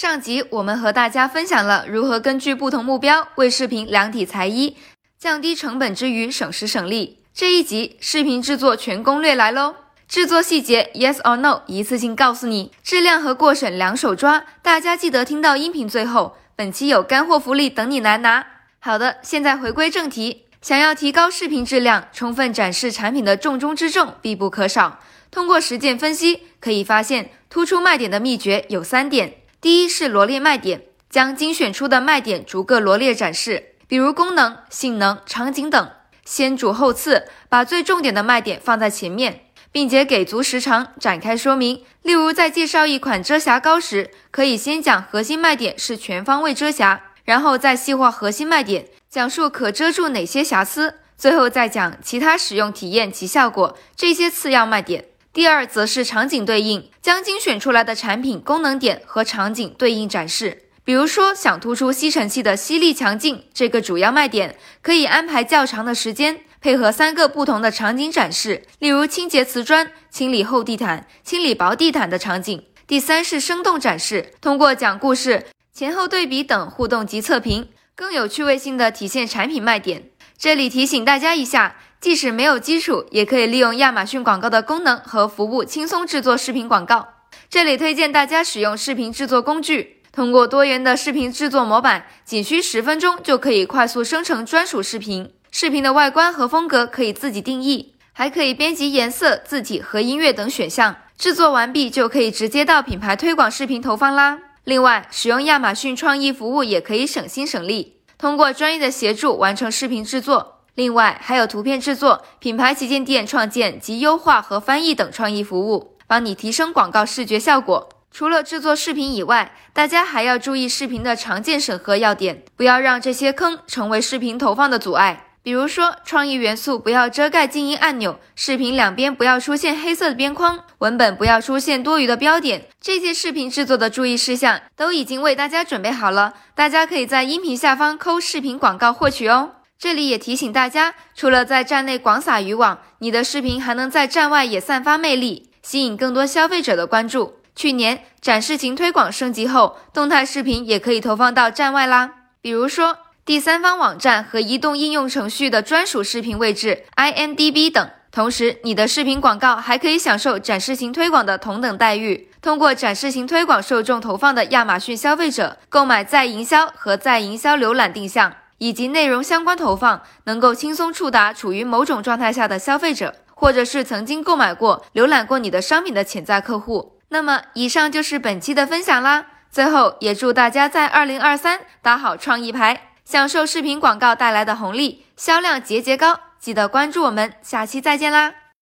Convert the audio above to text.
上集我们和大家分享了如何根据不同目标为视频量体裁衣，降低成本之余省时省力。这一集视频制作全攻略来喽！制作细节 Yes or No，一次性告诉你。质量和过审两手抓，大家记得听到音频最后。本期有干货福利等你来拿。好的，现在回归正题，想要提高视频质量，充分展示产品的重中之重必不可少。通过实践分析，可以发现突出卖点的秘诀有三点。第一是罗列卖点，将精选出的卖点逐个罗列展示，比如功能、性能、场景等，先主后次，把最重点的卖点放在前面，并且给足时长展开说明。例如在介绍一款遮瑕膏时，可以先讲核心卖点是全方位遮瑕，然后再细化核心卖点，讲述可遮住哪些瑕疵，最后再讲其他使用体验及效果这些次要卖点。第二则是场景对应，将精选出来的产品功能点和场景对应展示。比如说，想突出吸尘器的吸力强劲这个主要卖点，可以安排较长的时间，配合三个不同的场景展示，例如清洁瓷砖、清理厚地毯、清理薄地毯的场景。第三是生动展示，通过讲故事、前后对比等互动及测评，更有趣味性的体现产品卖点。这里提醒大家一下。即使没有基础，也可以利用亚马逊广告的功能和服务轻松制作视频广告。这里推荐大家使用视频制作工具，通过多元的视频制作模板，仅需十分钟就可以快速生成专属视频。视频的外观和风格可以自己定义，还可以编辑颜色、字体和音乐等选项。制作完毕就可以直接到品牌推广视频投放啦。另外，使用亚马逊创意服务也可以省心省力，通过专业的协助完成视频制作。另外还有图片制作、品牌旗舰店创建及优化和翻译等创意服务，帮你提升广告视觉效果。除了制作视频以外，大家还要注意视频的常见审核要点，不要让这些坑成为视频投放的阻碍。比如说，创意元素不要遮盖静音按钮，视频两边不要出现黑色的边框，文本不要出现多余的标点。这些视频制作的注意事项都已经为大家准备好了，大家可以在音频下方扣视频广告获取哦。这里也提醒大家，除了在站内广撒渔网，你的视频还能在站外也散发魅力，吸引更多消费者的关注。去年展示型推广升级后，动态视频也可以投放到站外啦，比如说第三方网站和移动应用程序的专属视频位置 IMDB 等。同时，你的视频广告还可以享受展示型推广的同等待遇。通过展示型推广受众投放的亚马逊消费者，购买在营销和在营销浏览定向。以及内容相关投放，能够轻松触达处于某种状态下的消费者，或者是曾经购买过、浏览过你的商品的潜在客户。那么，以上就是本期的分享啦。最后，也祝大家在二零二三打好创意牌，享受视频广告带来的红利，销量节节高。记得关注我们，下期再见啦！